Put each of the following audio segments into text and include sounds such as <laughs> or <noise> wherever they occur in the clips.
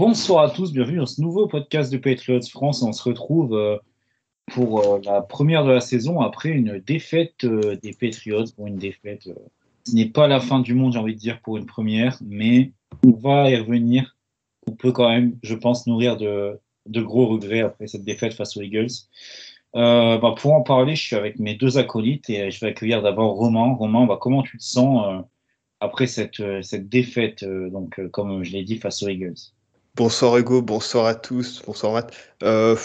Bonsoir à tous, bienvenue dans ce nouveau podcast de Patriots France. On se retrouve euh, pour euh, la première de la saison après une défaite euh, des Patriots. Pour une défaite, ce n'est pas la fin du monde, j'ai envie de dire, pour une première, mais on va y revenir. On peut quand même, je pense, nourrir de, gros regrets après cette défaite face aux Eagles. Bah, pour en parler, je suis avec mes deux acolytes et je vais accueillir d'abord Romain. Romain, bah, comment tu te sens après cette, cette défaite, donc, comme je l'ai dit, face aux Eagles? Bonsoir Hugo, bonsoir à tous, bonsoir Matt. Euh,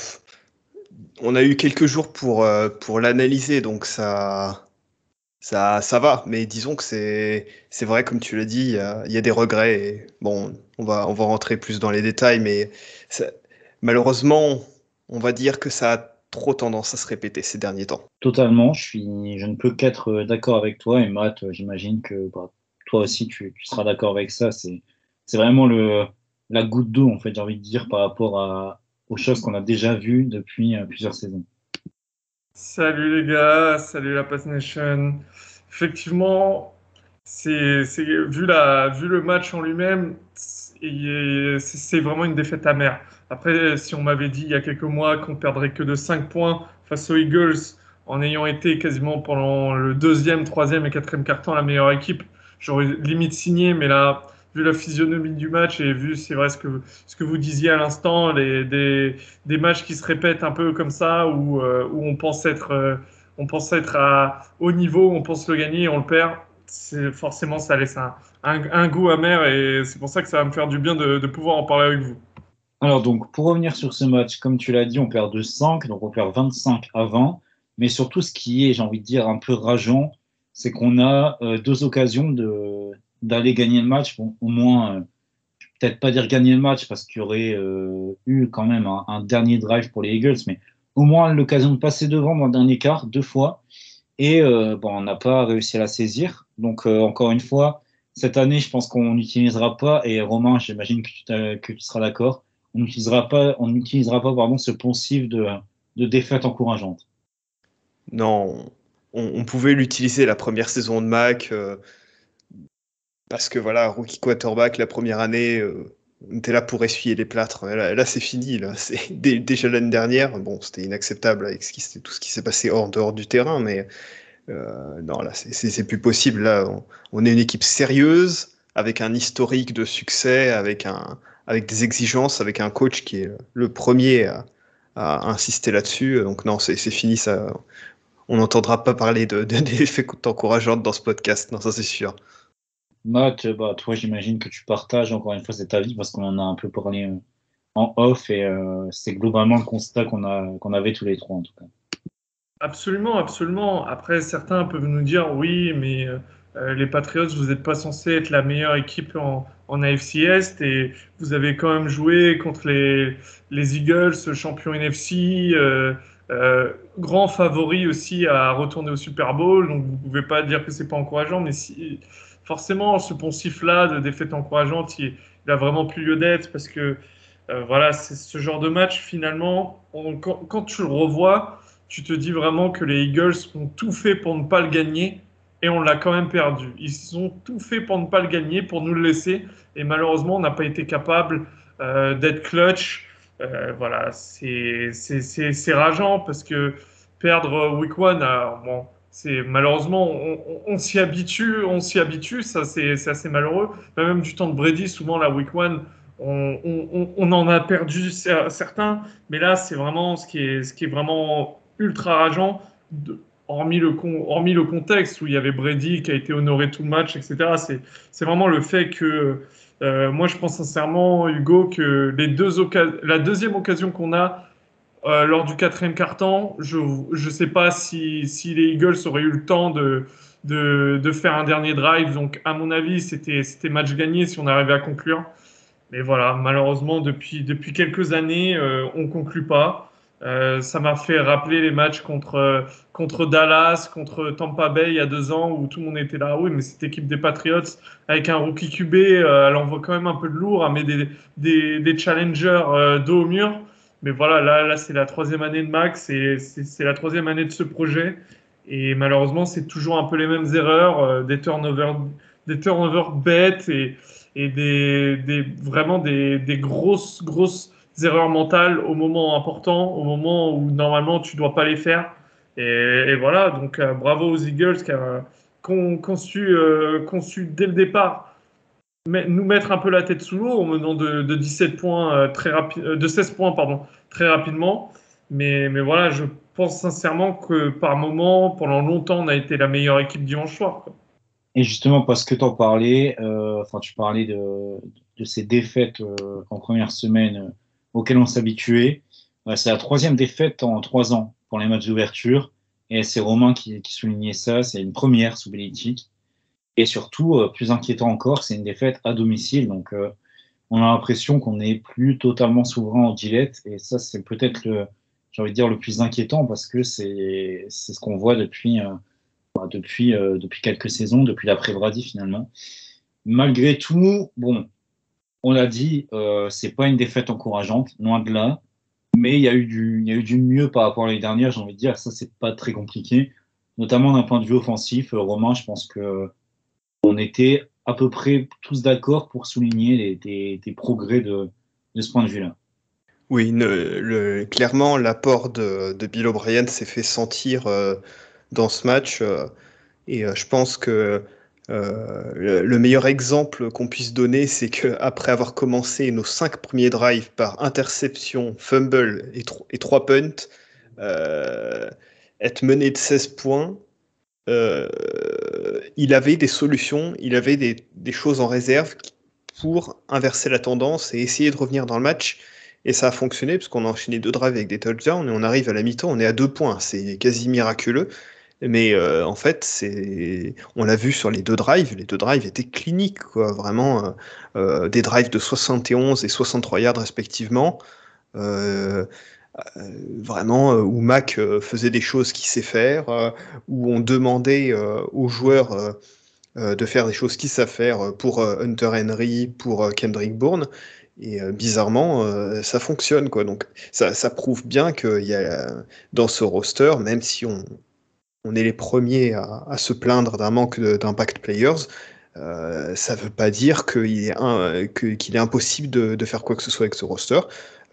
on a eu quelques jours pour, euh, pour l'analyser, donc ça, ça, ça va. Mais disons que c'est, vrai, comme tu l'as dit, il y, a, des regrets. Et bon, on va, on va rentrer plus dans les détails, mais malheureusement, on va dire que ça a trop tendance à se répéter ces derniers temps. Totalement, je, suis, je ne peux qu'être d'accord avec toi. Et Matt, j'imagine que bah, toi aussi, tu, tu seras d'accord avec ça. C'est vraiment le la goutte d'eau, en fait, j'ai envie de dire, par rapport aux choses qu'on a déjà vues depuis euh, plusieurs saisons. Salut les gars, salut la Pass Nation. Effectivement, c'est, vu, vu le match en lui-même, c'est vraiment une défaite amère. Après, si on m'avait dit il y a quelques mois qu'on perdrait que de 5 points face aux Eagles, en ayant été quasiment pendant le deuxième, troisième et quatrième quart-temps la meilleure équipe, j'aurais limite signé, mais là, vu la physionomie du match et vu, c'est vrai, ce que, ce que vous disiez à l'instant, des, des, matchs qui se répètent un peu comme ça, où, euh, où on pense être, euh, on pense être à haut niveau, on pense le gagner on le perd, forcément, ça laisse un, un, goût amer et c'est pour ça que ça va me faire du bien de, de, pouvoir en parler avec vous. Alors, donc, pour revenir sur ce match, comme tu l'as dit, on perd de 5, donc on perd 25 avant, mais surtout, ce qui est, j'ai envie de dire, un peu rageant, c'est qu'on a euh, deux occasions de d'aller gagner le match, au moins, euh, peut-être pas dire gagner le match parce qu'il y aurait euh, eu quand même un, dernier drive pour les Eagles, mais au moins l'occasion de passer devant dans le dernier quart deux fois. Et euh, bon, on n'a pas réussi à la saisir. Donc, encore une fois, cette année, je pense qu'on n'utilisera pas, et Romain, j'imagine que, tu, que tu seras d'accord, on n'utilisera pas, on n'utilisera pas pardon, ce poncif de, de défaite encourageante. Non, on, pouvait l'utiliser la première saison de Mac parce que voilà, rookie quarterback la première année, euh, on était là pour essuyer les plâtres. Là, c'est fini. Là. <laughs> Déjà l'année dernière, bon, c'était inacceptable avec tout ce qui s'est passé hors dehors du terrain, mais euh, non, là, c'est plus possible. Là, on, est une équipe sérieuse, avec un historique de succès, avec, des exigences, avec un coach qui est le premier à, insister là-dessus. Donc non, c'est fini ça. On n'entendra pas parler de, de, <laughs> dans ce podcast, non, ça c'est sûr. Matt, bah, toi, j'imagine que tu partages encore une fois cet avis parce qu'on en a un peu parlé euh, en off et euh, c'est globalement le constat qu'on a qu'on avait tous les trois en tout cas. Absolument, absolument. Après, certains peuvent nous dire oui, mais euh, les Patriots, vous n'êtes pas censé être la meilleure équipe en, en, AFC Est et vous avez quand même joué contre les, les Eagles, champions NFC. grand favori aussi à retourner au Super Bowl, donc vous pouvez pas dire que c'est pas encourageant, mais si, forcément, ce poncif-là de défaite encourageante, il, a vraiment plus lieu d'être parce que euh, voilà, c'est ce genre de match, finalement, quand, tu le revois, tu te dis vraiment que les Eagles ont tout fait pour ne pas le gagner et on l'a quand même perdu. Ils ont tout fait pour ne pas le gagner, pour nous le laisser et malheureusement, on n'a pas été capable euh, d'être clutch. Euh, voilà, c'est rageant parce que perdre week one, bon, c'est malheureusement on, s'y habitue, on s'y habitue, ça c'est assez malheureux. Même du temps de Brady, souvent la week one, on, on en a perdu certains, mais là c'est vraiment ce qui est vraiment ultra rageant. hormis le, hormis le contexte où il y avait Brady qui a été honoré tout le match, etc. C'est vraiment le fait que euh, moi je pense sincèrement, Hugo, que les deux la deuxième occasion qu'on a euh, lors du quatrième quart-temps. Je ne sais pas si, si, les Eagles auraient eu le temps de, de, de faire un dernier drive. Donc, à mon avis, c'était match gagné si on arrivait à conclure. Mais voilà, malheureusement, depuis, depuis quelques années, euh, on ne conclut pas. Euh, ça m'a fait rappeler les matchs contre, contre Dallas, contre Tampa Bay il y a deux ans où tout le monde était là. Oui, mais cette équipe des Patriots avec un rookie QB, elle envoie quand même un peu de lourd, elle met des, des, des challengers dos au mur. Mais voilà, là, là c'est la troisième année de Max et c'est la troisième année de ce projet. Et malheureusement, c'est toujours un peu les mêmes erreurs, euh, des turnovers, des turnovers bêtes et, des, vraiment des, grosses, grosses erreurs mentales au moment important, au moment où normalement tu dois pas les faire. Et, voilà, donc euh, bravo aux Eagles qui ont conçu, euh, conçu dès le départ nous mettre un peu la tête sous l'eau au menant de, de 17 points euh, très rapide, de 16 points pardon, très rapidement. Mais, mais voilà, je pense sincèrement que par moment, pendant longtemps, on a été la meilleure équipe dimanche soir. Et justement, parce que tu en parlais, enfin, tu parlais de, de ces défaites en première semaine auxquelles on s'habituait. c'est la troisième défaite en trois ans pour les matchs d'ouverture. Et c'est Romain qui, soulignait ça. C'est une première sous Belichick. Et surtout, euh, plus inquiétant encore, c'est une défaite à domicile. Donc, euh, on a l'impression qu'on n'est plus totalement souverain en Gillette. Et ça, c'est peut-être le, j'ai envie de dire, le plus inquiétant parce que c'est, c'est ce qu'on voit depuis, euh, bah, depuis, euh, depuis quelques saisons, depuis l'après-Brady finalement. Malgré tout, bon, on l'a dit, euh, c'est pas une défaite encourageante, loin de là. Mais il y a eu du, il y a eu du mieux par rapport à l'année dernière, j'ai envie de dire. Ça, c'est pas très compliqué. Notamment d'un point de vue offensif. Euh, Romain, je pense que on était à peu près tous d'accord pour souligner des, progrès de, ce point de vue-là. Oui, clairement, l'apport de, Bill O'Brien s'est fait sentir euh, dans ce match. Euh, et euh, je pense que le, le, meilleur exemple qu'on puisse donner, c'est qu'après avoir commencé nos cinq premiers drives par interception, fumble et, tro et trois punts, être mené de 16 points, euh, il avait des solutions, il avait des, choses en réserve pour inverser la tendance et essayer de revenir dans le match. Et ça a fonctionné parce qu'on a enchaîné deux drives avec des touchdowns et on arrive à la mi-temps, on est à deux points. C'est quasi miraculeux. Mais euh, en fait, on l'a vu sur les deux drives, les deux drives étaient cliniques, vraiment euh, des drives de 71 et 63 yards respectivement. Euh, vraiment où Mac faisait des choses qu'il sait faire, où on demandait aux joueurs de faire des choses qu'ils savent faire pour Hunter Henry, pour Kendrick Bourne. Et euh, bizarrement, euh, ça fonctionne quoi. Donc ça, prouve bien qu'il y a dans ce roster, même si on, est les premiers à, se plaindre d'un manque d'impact players, euh, ça ne veut pas dire qu'il est, impossible de, faire quoi que ce soit avec ce roster.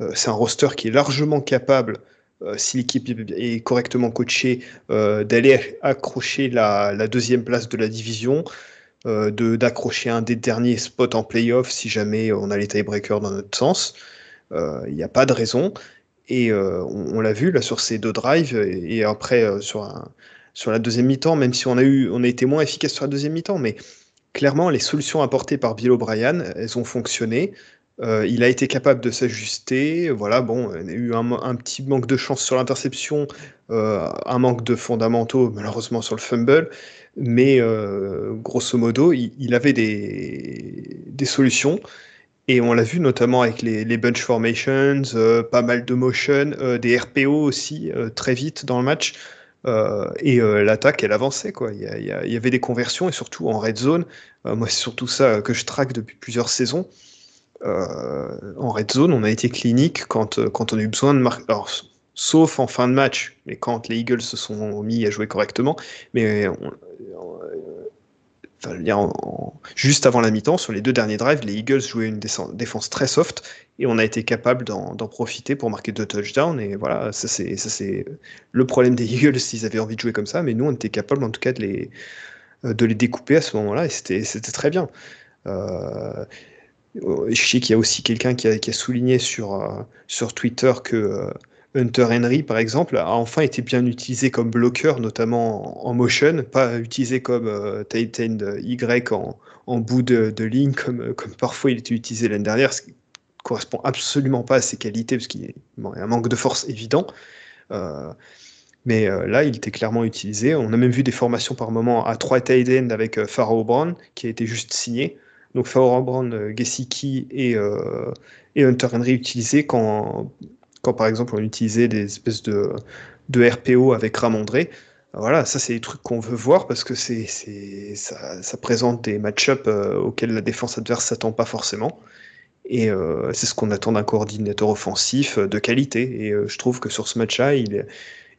Euh, c'est un roster qui est largement capable, euh, si l'équipe est correctement coachée, euh, d'aller accrocher la, deuxième place de la division, d'accrocher un des derniers spots en playoff si jamais on a les tiebreakers dans notre sens. Il n'y a pas de raison. Et on, l'a vu là sur ces deux drives et, après sur sur la deuxième mi-temps, même si on a, eu, on a été moins efficace sur la deuxième mi-temps, mais clairement, les solutions apportées par Bill O'Brien, elles ont fonctionné. Euh, il a été capable de s'ajuster. Voilà, bon, il a eu un, petit manque de chance sur l'interception, euh, un manque de fondamentaux, malheureusement, sur le fumble. Mais euh, grosso modo, il, avait des, solutions. Et on l'a vu notamment avec les, bunch formations, pas mal de motion, des RPO aussi, très vite dans le match. Et l'attaque, elle avançait. Quoi. Il, y y y avait des conversions, et surtout en red zone. Moi, c'est surtout ça que je traque depuis plusieurs saisons. En red zone, on a été clinique quand, quand on a eu besoin de marquer. Sauf en fin de match, mais quand les Eagles se sont mis à jouer correctement. Mais en, juste avant la mi-temps, sur les deux derniers drives, les Eagles jouaient une défense très soft et on a été capable d'en profiter pour marquer deux touchdowns. Et voilà, ça c'est le problème des <laughs> Eagles s'ils avaient envie de jouer comme ça, mais nous on était capable en tout cas de les, de les découper à ce moment-là et c'était très bien. Euh, je sais qu'il y a aussi quelqu'un qui, qui, a souligné sur, euh, sur Twitter que euh, Hunter Henry, par exemple, a enfin été bien utilisé comme bloqueur, notamment en motion, pas utilisé comme euh, Y en, bout de, ligne, comme, parfois il était utilisé l'année dernière, correspond absolument pas à ses qualités, parce qu'il y a un manque de force évident. Euh, mais euh, là, il était clairement utilisé. On a même vu des formations par moment à 3 tight end avec euh, Pharaoh Brown, qui a été juste signé. Donc Pharaoh Brown, Gesicki et, et Hunter Henry utilisés quand, quand, par exemple, on utilisait des espèces de, de RPO avec Ramondré. Voilà, ça c'est des trucs qu'on veut voir parce que c'est, ça, ça, présente des match-ups auxquels la défense adverse s'attend pas forcément. Et euh, c'est ce qu'on attend d'un coordinateur offensif euh, de qualité. Et euh, je trouve que sur ce match-là, il,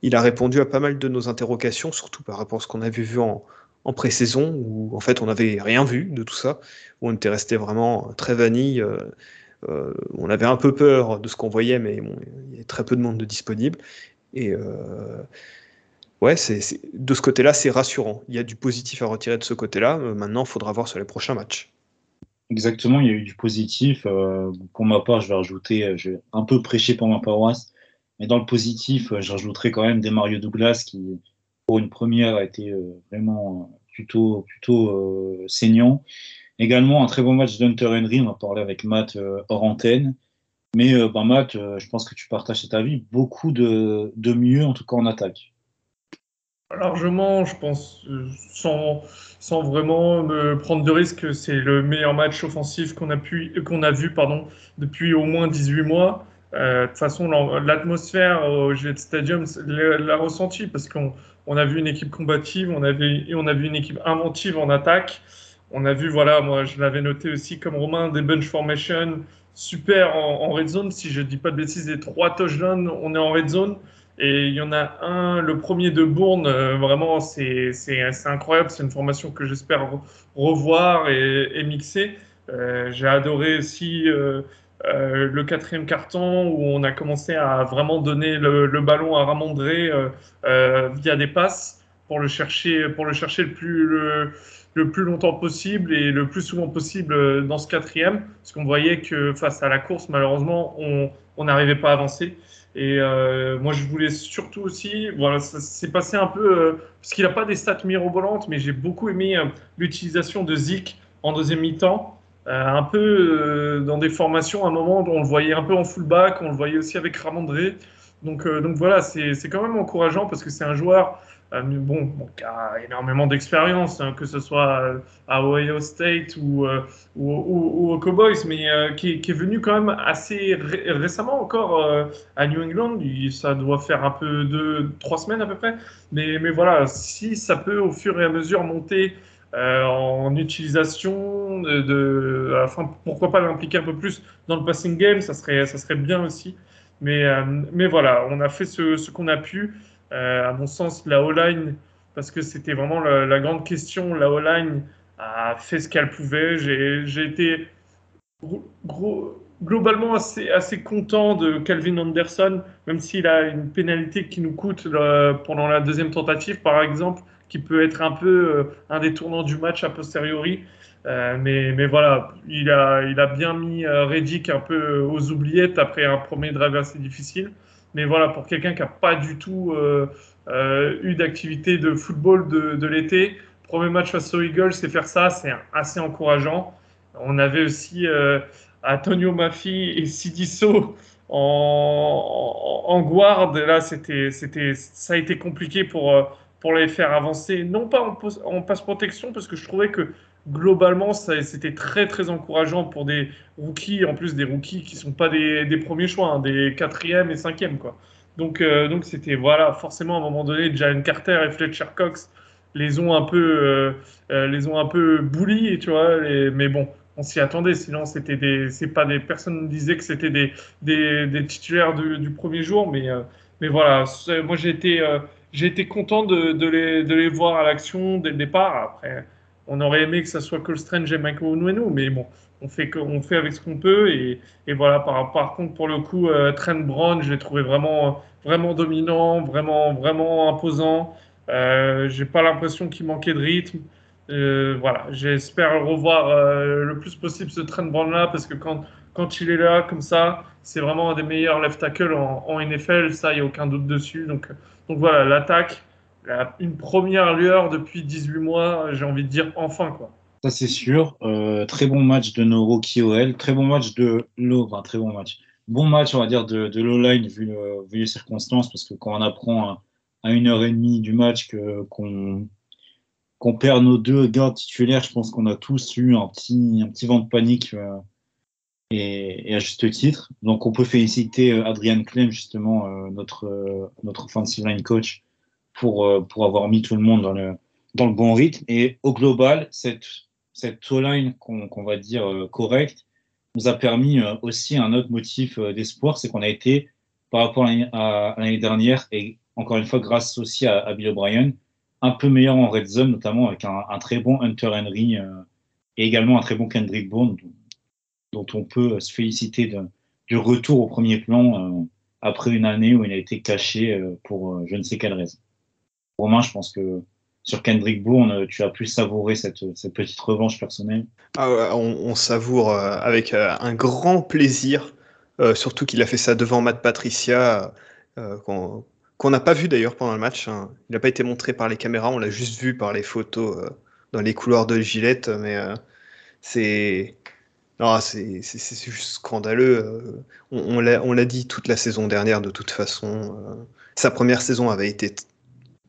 il, a répondu à pas mal de nos interrogations, surtout par rapport à ce qu'on avait vu en, en pré-saison, où en fait on n'avait rien vu de tout ça, où on était resté vraiment très vanille. on avait un peu peur de ce qu'on voyait, mais bon, il y avait très peu de monde disponible. Et ouais, c'est, de ce côté-là, c'est rassurant. Il y a du positif à retirer de ce côté-là. maintenant, il faudra voir sur les prochains matchs. Exactement, il y a eu du positif. Euh, pour ma part, je vais rajouter, euh, je vais un peu prêcher pour ma paroisse, mais dans le positif, euh, je rajouterai quand même des Mario Douglas qui, pour une première, a été vraiment plutôt, plutôt saignant. Également, un très bon match d'Hunter Henry, on a parlé avec Matt hors antenne. Mais bah, Matt, je pense que tu partages cet avis, beaucoup de, de mieux, en tout cas en attaque. Largement, je pense, sans sans vraiment me prendre de risques. C'est le meilleur match offensif qu'on a, pu, qu'on a vu pardon, depuis au moins 18 mois. Euh, de toute façon, l'atmosphère au Jet Stadium l'a ressenti parce qu'on on a vu une équipe combative, on a, vu, on a vu une équipe inventive en attaque. On a vu, voilà, moi je l'avais noté aussi comme Romain, des bunch formation super en, red zone. Si je ne dis pas de bêtises, les trois touchdowns, on est en red zone. Et il y en a un, le premier de Bourne, euh, vraiment, c'est incroyable. C'est une formation que j'espère revoir et, mixer. Euh, j'ai adoré aussi euh, le quatrième carton où on a commencé à vraiment donner le, ballon à Ramondré via des passes pour le chercher, pour le, chercher le, plus, le, plus longtemps possible et le plus souvent possible dans ce quatrième. Parce qu'on voyait que face à la course, malheureusement, on n'arrivait pas à avancer. Et euh, moi, je voulais surtout aussi, voilà, ça s'est passé un peu, euh, parce qu'il n'a pas des stats mirobolantes, mais j'ai beaucoup aimé euh, l'utilisation de Zik en deuxième mi-temps. Un peu dans des formations, à un moment, on le voyait un peu en fullback, on le voyait aussi avec Ramondré. Donc, donc voilà, c'est quand même encourageant parce que c'est un joueur euh, bon, qui a énormément d'expérience, hein, que ce soit euh, à Ohio State ou, euh, aux Cowboys, mais qui, est venu quand même assez récemment encore à New England. ça doit faire un peu de trois semaines à peu près. Mais, mais voilà, si ça peut au fur et à mesure monter en utilisation, de, enfin, pourquoi pas l'impliquer un peu plus dans le passing game, ça serait, ça serait bien aussi. Mais, mais voilà, on a fait ce, qu'on a pu. Euh, à mon sens, la O-line, parce que c'était vraiment la, grande question, la O-line a fait ce qu'elle pouvait. J'ai été globalement assez, assez content de Calvin Anderson, même s'il a une pénalité qui nous coûte pendant la deuxième tentative, par exemple, qui peut être un peu euh, un des tournants du match a posteriori. Euh, mais, mais, voilà, il a, il a bien mis Reddick un peu aux oubliettes après un premier drive assez difficile. Mais voilà, pour quelqu'un qui n'a pas du tout euh, euh, eu d'activité de football de, l'été, premier match face aux Eagles, c'est faire ça, c'est assez encourageant. On avait aussi euh, Antonio Maffi et Sidiso en, en, guard. Là, c'était, c'était, ça a été compliqué pour, pour les faire avancer, non pas en, passe protection, parce que je trouvais que globalement, c'était très très encourageant pour des rookies, en plus des rookies qui sont pas des, premiers choix, hein, des quatrièmes et cinquièmes quoi. Donc euh, donc c'était voilà, forcément à un moment donné, Jalen Carter et Fletcher Cox les ont un peu euh, euh, les ont un peu tu vois. mais bon, on s'y attendait, sinon c'était des c'est pas des personnes disaient que c'était des, des, titulaires du, premier jour, mais mais voilà, moi j'ai été j'ai été content de, les, voir à l'action dès le départ. Après, on aurait aimé que ça soit Cole Strange et Michael Onwenu, mais bon, on fait, avec ce qu'on peut. Et, voilà, par, par, contre, pour le coup, euh, Trent Brown, je l'ai trouvé vraiment, vraiment dominant, vraiment, vraiment imposant. Euh, j'ai pas l'impression qu'il manquait de rythme. Euh, voilà, j'espère revoir euh, le plus possible ce Trent Brown là parce que quand, quand il est là comme ça, c'est vraiment un des meilleurs left tackle en, NFL, ça, il n'y a aucun doute dessus. Donc, donc voilà, l'attaque une première lueur depuis 18 mois, j'ai envie de dire enfin quoi. Ça, c'est sûr. Euh, très bon match de nos rookies OL. Très bon match de l'O. Enfin, très bon match. Bon match, on va dire, de, de l'O-line vu, vu, les circonstances. Parce que quand on apprend à, une heure et demie du match qu'on qu'on perd nos deux gardes titulaires, je pense qu'on a tous eu un petit, un petit vent de panique euh, et, à juste titre. Donc on peut féliciter euh, Adrian Clem, justement, euh, notre, notre offensive line coach, pour, pour avoir mis tout le monde dans le, dans le bon rythme. Et au global, cette, cette line qu'on va dire correcte nous a permis aussi un autre motif d'espoir, c'est qu'on a été, par rapport à l'année dernière, et encore une fois grâce aussi à, Bill O'Brien, un peu meilleur en red zone, notamment avec un, très bon Hunter Henry euh, et également un très bon Kendrick Bourne, dont, on peut se féliciter du retour au premier plan euh, après une année où il a été caché euh, pour je ne sais quelle raison. Romain, je pense que sur Kendrick Bourne, tu as pu savourer cette, petite revanche personnelle. Ah on, savoure avec un grand plaisir, surtout qu'il a fait ça devant Matt Patricia, qu'on n'a pas vu d'ailleurs pendant le match. Hein. Il n'a pas été montré par les caméras, on l'a juste vu par les photos euh, dans les couloirs de Gillette, mais euh, c'est. c'est juste scandaleux. Euh. on, l'a dit toute la saison dernière, de toute façon. sa première saison avait été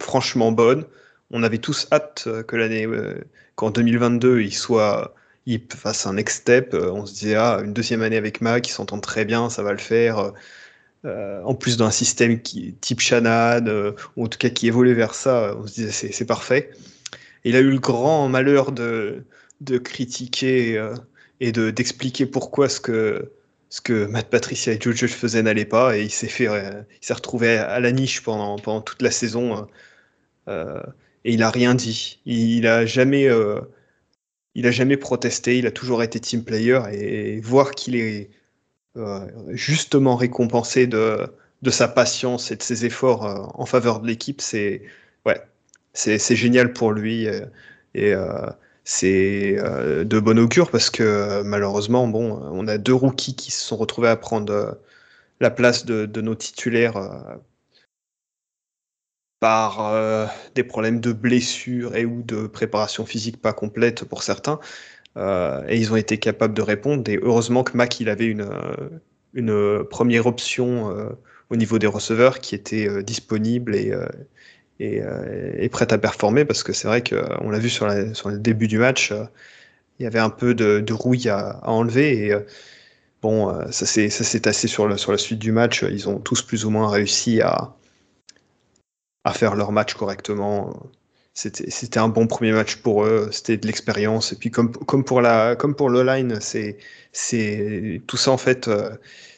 franchement bonne. On avait tous hâte que l'année, qu'en 2022, il soit, il fasse un next step. On se disait, ah, une deuxième année avec Mac, ils s'entendent très bien, ça va le faire. Euh, en plus d'un système qui type Shannon, euh, ou en tout cas qui évolue vers ça, on se disait c'est parfait. il a eu le grand malheur de, de critiquer euh, et de d'expliquer pourquoi ce que ce que Matt Patricia et Joe Judge faisaient n'allait pas, et il s'est fait, il s'est retrouvé à la niche pendant pendant toute la saison, et il a rien dit. Il, a jamais il a jamais protesté, il a toujours été team player. Et voir qu'il est euh, justement récompensé de, de sa patience et de ses efforts euh, en faveur de l'équipe, c'est ouais, c'est génial pour lui. Et, euh, c'est de bon augure parce que malheureusement, on a deux rookies qui se sont retrouvés à prendre la place de, nos titulaires par des problèmes de blessure et ou de préparation physique pas complète pour certains. Euh, et ils ont été capables de répondre. Et heureusement que Mac, il avait une, euh, première option euh, au niveau des receveurs qui était disponible et, et, et, prête à performer parce que c'est vrai qu'on l'a vu sur, le début du match, il y avait un peu de, rouille à, enlever et bon, ça s'est tassé sur, la suite du match. Ils ont tous plus ou moins réussi à, faire leur match correctement c'était un bon premier match pour eux, c'était de l'expérience. Et puis comme, pour la comme pour le line, c'est tout ça en fait, euh,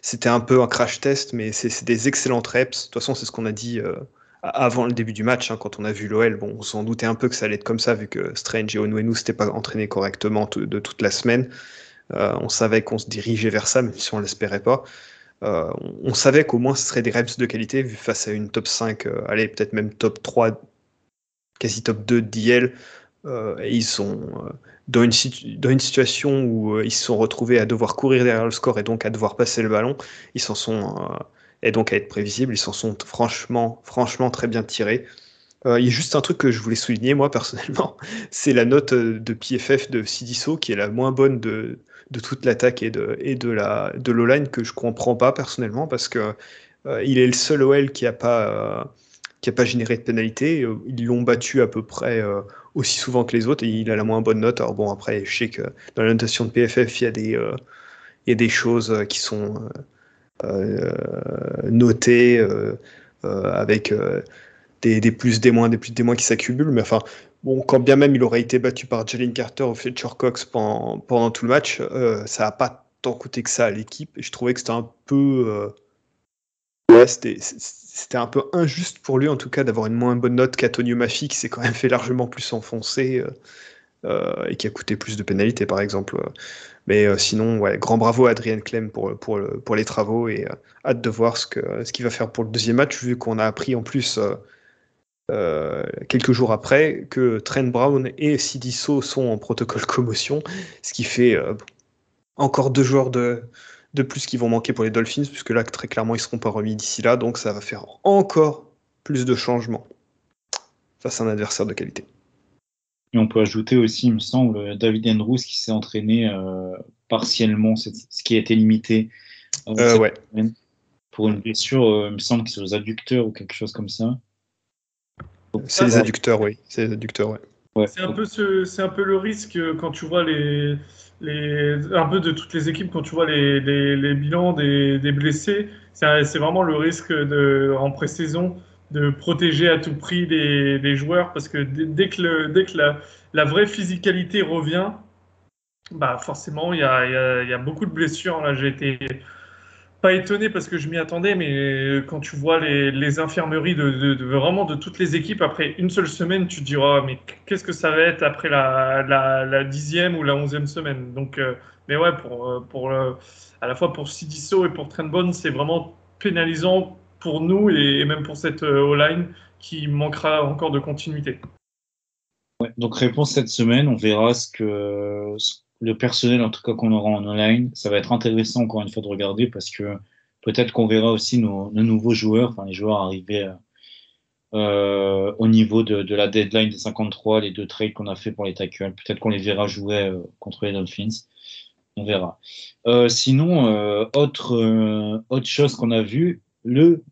c'était un peu un crash test, mais c'est des excellentes reps. De toute façon, c'est ce qu'on a dit euh, avant le début du match, hein, quand on a vu l'OL. Bon, on s'en doutait un peu que ça allait être comme ça, vu que Strange et Onwenu s'étaient pas entraînés correctement de toute la semaine. Euh, on savait qu'on se dirigeait vers ça, même si on l'espérait pas. on, savait qu'au moins ce serait des reps de qualité, vu face à une top 5, allez, peut-être même top 3 quasi top 2 d'IL. Euh, ils sont euh, dans, une dans, une situation où euh, ils se sont retrouvés à devoir courir derrière le score et donc à devoir passer le ballon. Ils s'en sont et donc à être prévisibles. Ils s'en sont franchement, franchement très bien tirés. il y a juste un truc que je voulais souligner, moi personnellement, <laughs> c'est la note de PFF de Sidiso, qui est la moins bonne de, de toute l'attaque et de, et de l'O-line que je comprends pas personnellement parce que il est le seul OL qui a pas n'a pas généré de pénalité. Euh, ils l'ont battu à peu près euh, aussi souvent que les autres et il a la moins bonne note. Alors bon, après, je sais que dans la notation de PFF, il y a des, euh, il y a des choses qui sont notées avec des, plus, des moins, des plus, des moins qui s'accumulent. Mais enfin, bon, quand bien même il aurait été battu par Jalen Carter ou Fletcher Cox pendant, tout le match, ça n'a pas tant coûté que ça à l'équipe. Je trouvais que c'était un peu. c'était un peu injuste pour lui, en tout cas, d'avoir une moins bonne note qu'Antonio Maffi, qui s'est quand même fait largement plus enfoncer euh, euh, et qui a coûté plus de pénalités, par exemple. Mais euh, sinon, grand bravo à Adrien Clem pour, pour, les travaux et hâte de voir ce qu'il ce va faire pour le deuxième match, vu qu'on a appris en plus. quelques jours après que Trent Brown et Sidiso sont en protocole <laughs> commotion, ce qui fait encore deux joueurs de, de plus qui vont manquer pour les Dolphins, puisque là, très clairement, ils ne seront pas remis d'ici là, donc ça va faire encore plus de changements face à un adversaire de qualité. Et on peut ajouter aussi, il me semble, David Andrews qui s'est entraîné partiellement, ce qui a été limité ouais. pour une blessure, il me semble c'est aux adducteurs ou quelque chose comme ça. C'est les adducteurs, oui. C'est les adducteurs, ouais. C'est un, peu c'est un peu le risque quand tu vois les, les, un peu de toutes les équipes, quand tu vois les, les, bilans des, des blessés, c'est vraiment le risque de, en pré-saison de protéger à tout prix les, joueurs parce que dès, que, dès que la, vraie physicalité revient, bah forcément, il y a, y, y a, beaucoup de blessures. Là, j'ai été pas étonné parce que je m'y attendais, mais quand tu vois les, infirmeries de, vraiment de toutes les équipes, après une seule semaine, tu te diras, mais qu'est-ce que ça va être après la, dixième ou la onzième semaine? Donc, euh, mais ouais, pour, euh, pour à la fois pour Sidiso et pour Trentbone, c'est vraiment pénalisant pour nous et, même pour cette euh, O-line qui manquera encore de continuité. Donc réponse cette semaine, on verra ce que, le personnel, en tout cas, qu'on aura en online. Ça va être intéressant, encore une fois, de regarder parce que peut-être qu'on verra aussi nos, nouveaux joueurs, enfin, les joueurs arriver euh, au niveau de, la deadline des 53, les deux trades qu'on a fait pour les tackles. Peut-être qu'on les verra jouer euh, contre les Dolphins. On verra. Euh, sinon, autre, autre chose qu'on a vu, le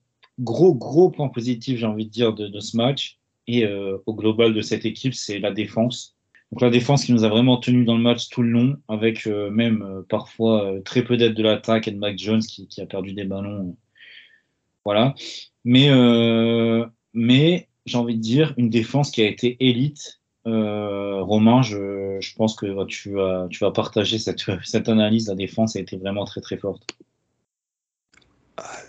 gros, gros point positif, j'ai envie de dire, de, ce match et au global de cette équipe, c'est la défense. Donc la défense qui nous a vraiment tenu dans le match tout le long, avec euh, même euh, parfois euh, très peu d'aide de l'attaque et de Mac Jones qui, a perdu des ballons. voilà. Mais, j'ai envie de dire, une défense qui a été élite. Romain, je, pense que tu vas, tu vas partager cette, <laughs> cette analyse. La défense a été vraiment très très forte.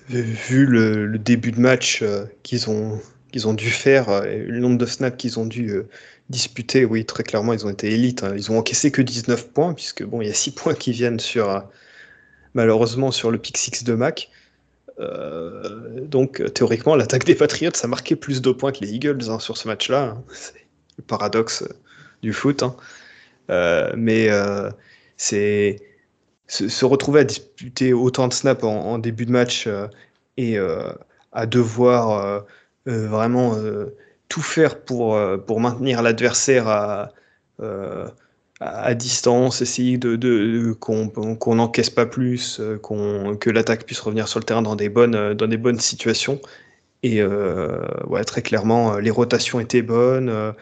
Vu le, début de match qu'ils ont, qu'ils ont dû faire, et le nombre de snaps qu'ils ont dû disputés, oui, très clairement, ils ont été élites. Hein. Ils ont encaissé que 19 points, puisque bon, il y a 6 points qui viennent sur, euh, malheureusement, sur le pick 6 de Mac. Euh, donc, théoriquement, l'attaque des Patriots, a marqué plus de points que les Eagles hein, sur ce match-là. Hein. C'est le paradoxe du foot. Euh, mais c'est se, retrouver à disputer autant de snaps en début de match et à devoir vraiment tout faire pour, euh, pour maintenir l'adversaire à, euh, à, distance, essayer de, de, qu'on n'encaisse pas plus, euh, qu'on que l'attaque puisse revenir sur le terrain dans des bonnes, dans des bonnes situations. Et ouais, très clairement, les rotations étaient bonnes,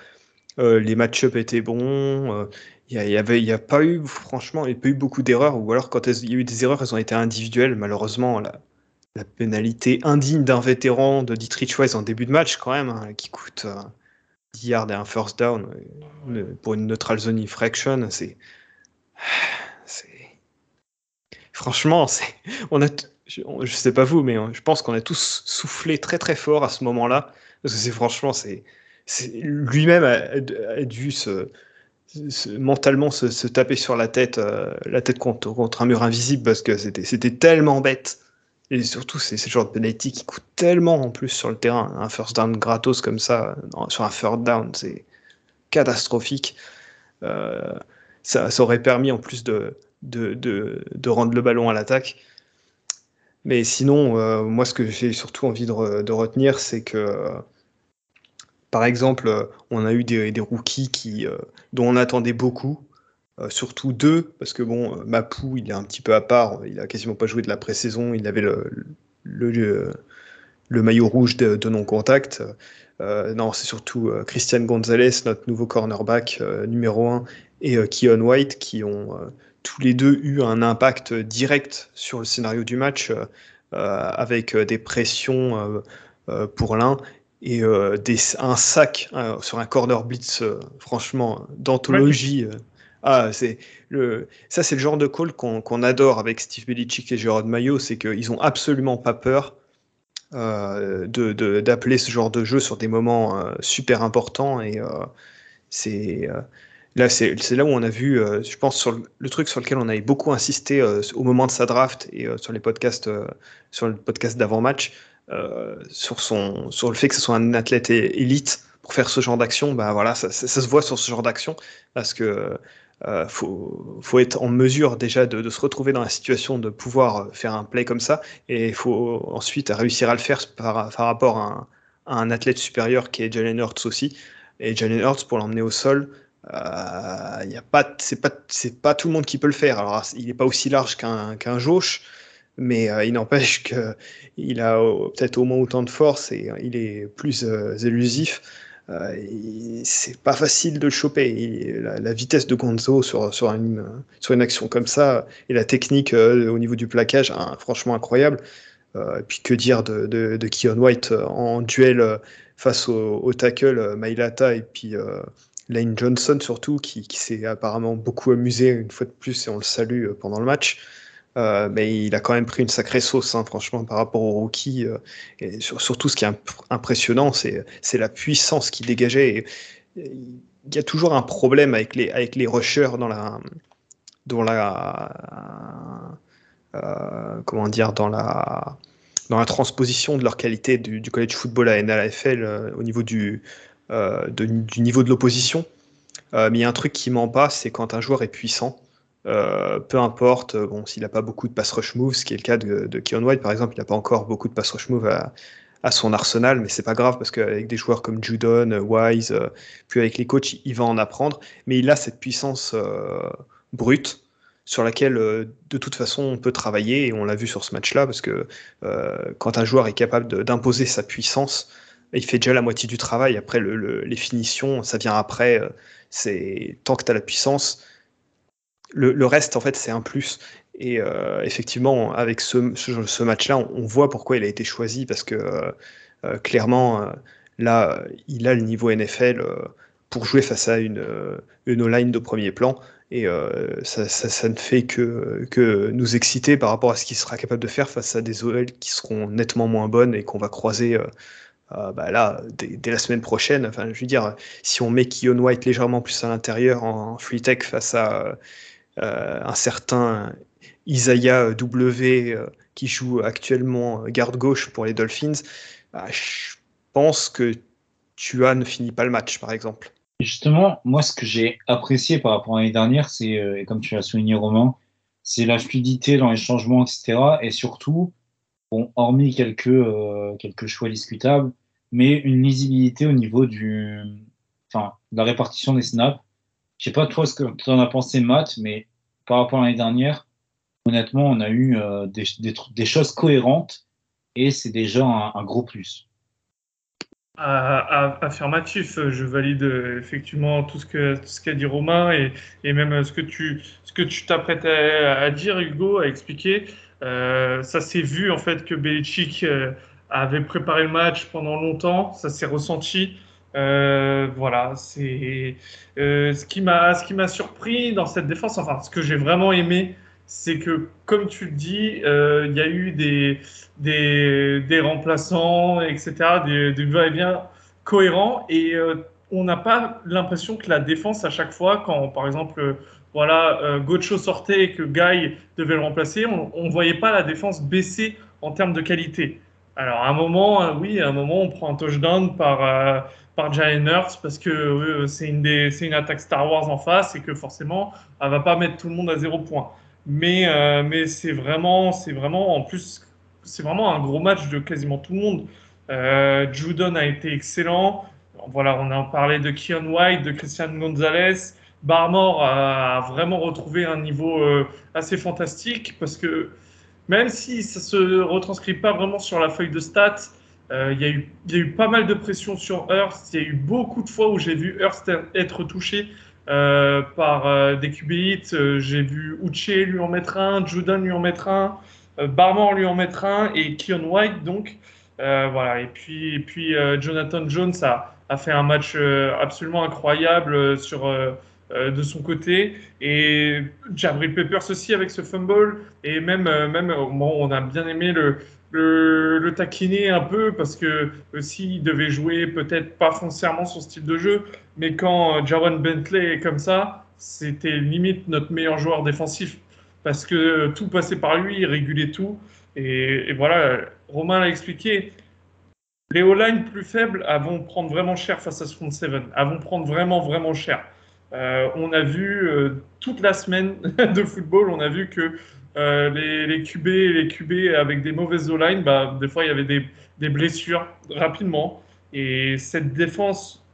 les match-ups étaient bons. Il n'y avait, il y a pas eu, franchement, il n'y a pas eu beaucoup d'erreurs, ou alors quand il y a eu des erreurs, elles ont été individuelles. Malheureusement, là, la pénalité indigne d'un vétéran de Dietrich Weiss en début de match, quand même, hein, qui coûte 10 euh, yards et un first down euh, pour une neutral zone infraction, c'est. Franchement. On a. Je, je sais pas vous, mais euh, je pense qu'on a tous soufflé très très fort à ce moment-là. Parce que c'est franchement, c'est. Lui-même a, dû se, mentalement se, taper sur la tête, la tête contre, un mur invisible parce que c'était tellement bête et surtout, c'est ce genre de penalty qui coûte tellement en plus sur le terrain. Un first down gratos comme ça, sur un first down, c'est catastrophique. Euh, ça, aurait permis en plus de, rendre le ballon à l'attaque. Mais sinon, euh, moi, ce que j'ai surtout envie de retenir, c'est que, par exemple, on a eu des, rookies qui, euh, dont on attendait beaucoup, euh, surtout deux, parce que bon, euh, Mapou, il est un petit peu à part, il a quasiment pas joué de la pré-saison, il avait le, le, le, maillot rouge de, non-contact. Euh, non, c'est surtout Christian Gonzalez, notre nouveau cornerback numéro 1, et Keon White, qui ont tous les deux eu un impact direct sur le scénario du match, avec des pressions pour l'un et des, un sac sur un corner blitz, franchement, d'anthologie. Ah, c'est le, ça c'est le genre de call qu'on adore avec Steve Belichick et Gérard Mayo, c'est qu'ils ont absolument pas peur euh, d'appeler ce genre de jeu sur des moments euh, super importants et euh, c'est là c'est là où on a vu, je pense sur le, truc sur lequel on avait beaucoup insisté au moment de sa draft et sur les podcasts, sur le podcast d'avant match, sur son sur le fait que ce soit un athlète élite pour faire ce genre d'action, bah voilà, ça, se voit sur ce genre d'action parce que euh, faut, faut, être en mesure déjà de, se retrouver dans la situation de pouvoir faire un play comme ça, et il faut ensuite réussir à le faire par, rapport à un, athlète supérieur qui est Jalen Hurts aussi. Et Jalen Hurts, pour l'emmener au sol, il y pas, c'est pas, pas tout le monde qui peut le faire. Alors, il n'est pas aussi large qu'un qu'un Josh, mais il n'empêche qu'il a peut-être au moins autant de force et il est plus élusif. Euh, c'est pas facile de le choper. la, vitesse de Gonzo sur, sur, une, sur une action comme ça et la technique euh, au niveau du plaquage, hein, franchement incroyable. Euh, et puis que dire de, de, Keon White en duel face au, tackle Mailata et puis Lane Johnson surtout, qui, qui s'est apparemment beaucoup amusé une fois de plus et on le salue pendant le match. Euh, mais il a quand même pris une sacrée sauce, hein, franchement, par rapport au rookie. Euh, et surtout, ce qui est impressionnant, c'est la puissance qu'il dégageait. il y a toujours un problème avec les, rushers dans la. Euh, transposition de leur qualité du, du college football à NLFL au niveau du, du niveau de l'opposition. mais il y a un truc qui ment pas, c'est quand un joueur est puissant, euh, peu importe, euh, bon, s'il n'a pas beaucoup de pass rush moves, ce qui est le cas de, Keon White par exemple, il n'a pas encore beaucoup de pass rush moves à, son arsenal, mais c'est pas grave parce qu'avec des joueurs comme Judon, Wise, euh, puis avec les coachs, il va en apprendre. Mais il a cette puissance brute sur laquelle de toute façon on peut travailler et on l'a vu sur ce match-là parce que quand un joueur est capable d'imposer sa puissance, il fait déjà la moitié du travail. Après, les finitions, ça vient après. c'est tant que tu as la puissance le, reste, en fait, c'est un plus. Et euh, effectivement, avec ce, match-là, on, voit pourquoi il a été choisi, parce que euh, euh, clairement, là, il a le niveau NFL pour jouer face à une, une line de premier plan. Et ça, ne fait que, que nous exciter par rapport à ce qu'il sera capable de faire face à des OL qui seront nettement moins bonnes et qu'on va croiser bah là, dès, la semaine prochaine. Enfin, je veux dire, si on met Keon White légèrement plus à l'intérieur en free tech face à un certain Isaiah W euh, qui joue actuellement garde gauche pour les Dolphins, bah, je pense que Tua ne finit pas le match, par exemple. Justement, moi, ce que j'ai apprécié par rapport à l'année dernière, c'est, euh, comme tu l'as souligné, Romain, c'est la fluidité dans les changements, etc. Et surtout, bon, hormis quelques, quelques choix discutables, mais une lisibilité au niveau du, enfin, de la répartition des snaps. Je sais pas toi ce que tu en as pensé, Matt, mais par rapport à l'année dernière, honnêtement, on a eu euh, des, choses cohérentes et c'est déjà un, gros plus. affirmatif, je valide euh, effectivement tout ce qu'a dit Romain et, même ce que tu ce t'apprêtais à, dire, Hugo, à expliquer. Euh, ça s'est vu en fait que Belichick avait préparé le match pendant longtemps, ça s'est ressenti. Euh, voilà, c'est euh, ce qui m'a ce qui m'a surpris dans cette défense. Enfin, ce que j'ai vraiment aimé, c'est que comme tu le dis, euh, il y a eu des des, des remplaçants, etc., des, des va-et-vient cohérents et on n'a pas l'impression que la défense à chaque fois, quand par exemple voilà, Gocho sortait et que Guy devait le remplacer, on ne voyait pas la défense baisser en termes de qualité. Alors à un moment, oui, à un moment, on prend un touchdown par, par Jalen Hurts parce que euh, c'est une, une attaque Star Wars en face et que forcément, elle va pas mettre tout le monde à zéro point. Mais, euh, mais c'est vraiment, c'est vraiment, en plus, c'est vraiment un gros match de quasiment tout le monde. Euh, Judon a été excellent. Voilà, on a parlé de Keon White, de Christian Gonzalez. Barmore a vraiment retrouvé un niveau assez fantastique parce que même si ça se retranscrit pas vraiment sur la feuille de stats, euh, il y, a eu pas mal de pression sur Hurst. Il y a eu beaucoup de fois où j'ai vu Hurst être touché euh, par euh, des QB j'ai vu Uche lui en mettre un, Judon lui en mettre un, Barmore lui en mettre un et Keon White donc. voilà. Et puis, et puis Jonathan Jones a, a, fait un match absolument incroyable sur, de son côté. Et Jabril Peppers aussi avec ce fumble. Et même, même bon, on a bien aimé le, le, taquiner un peu parce que aussi il devait jouer peut-être pas foncièrement son style de jeu, mais quand euh, Jawan Bentley est comme ça, c'était limite notre meilleur joueur défensif parce que tout passait par lui, il régulait tout. Et, voilà, Romain l'a expliqué. Les O-line plus faibles vont prendre vraiment cher face à ce front 7, vont prendre vraiment, vraiment cher. Euh, on a vu euh, toute la semaine <laughs> de football, on a vu que euh, les, les, QB, les QB avec des mauvaises O-line, bah, des fois il y avait des, blessures rapidement. Et cette défense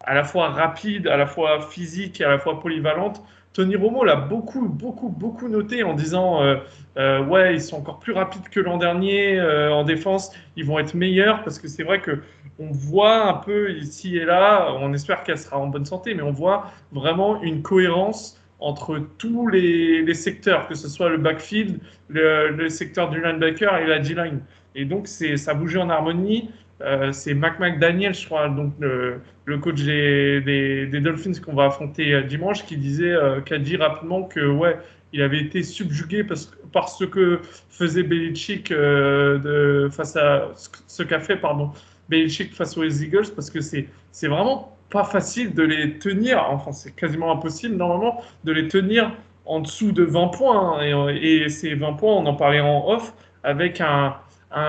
à la fois rapide, à la fois physique à la fois polyvalente. Tony Romo l'a beaucoup, beaucoup, beaucoup noté en disant euh, ouais, ils sont encore plus rapides que l'an dernier euh, en défense, ils vont être meilleurs parce que c'est vrai que on voit un peu ici et là, on espère qu'elle sera en bonne santé, mais on voit vraiment une cohérence entre tous les, secteurs, que ce soit le backfield, le, secteur du linebacker et la D-line. Et donc, ça bougeait en harmonie. Euh, c'est Mac McDaniel, je crois, donc le, coach des, Dolphins qu'on va affronter dimanche, qui disait, qui a dit rapidement que ouais, il avait été subjugué parce, par ce que faisait Belichick euh, face à ce qu'a fait pardon Belichick face aux Eagles, parce que c'est vraiment pas facile de les tenir. Enfin, c'est quasiment impossible normalement de les tenir en dessous de 20 points. hein. et, ces 20 points, on en parlait en off avec un un,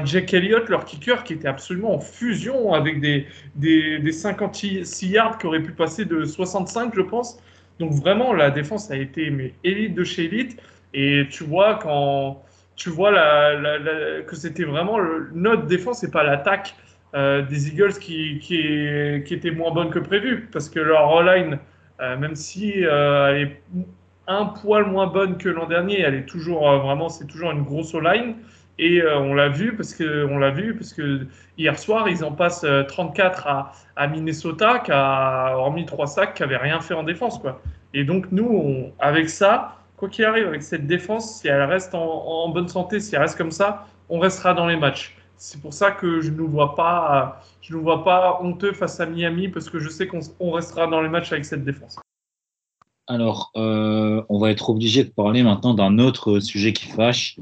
un, Jack Elliott, leur kicker, qui était absolument en fusion avec des, des, des 56 yards qui auraient pu passer de 65, je pense. Donc vraiment, la défense a été mais élite de chez élite. Et tu vois quand tu vois que c'était vraiment le, notre défense et pas l'attaque euh, des Eagles qui, était moins bonne que prévu. Parce que leur O-line, euh, même si euh, elle est un poil moins bonne que l'an dernier, elle est toujours euh, vraiment, c'est toujours une grosse O-line. Et euh, on l'a vu parce que on l'a vu parce que hier soir ils en passent euh, 34 à, à, Minnesota qui a hormis trois sacs qui avait rien fait en défense quoi. Et donc nous on, avec ça quoi qu'il arrive avec cette défense si elle reste en, en, bonne santé si elle reste comme ça on restera dans les matchs. C'est pour ça que je ne vois pas je ne vois pas honteux face à Miami parce que je sais qu'on restera dans les matchs avec cette défense. Alors, euh, on va être obligé de parler maintenant d'un autre sujet qui fâche.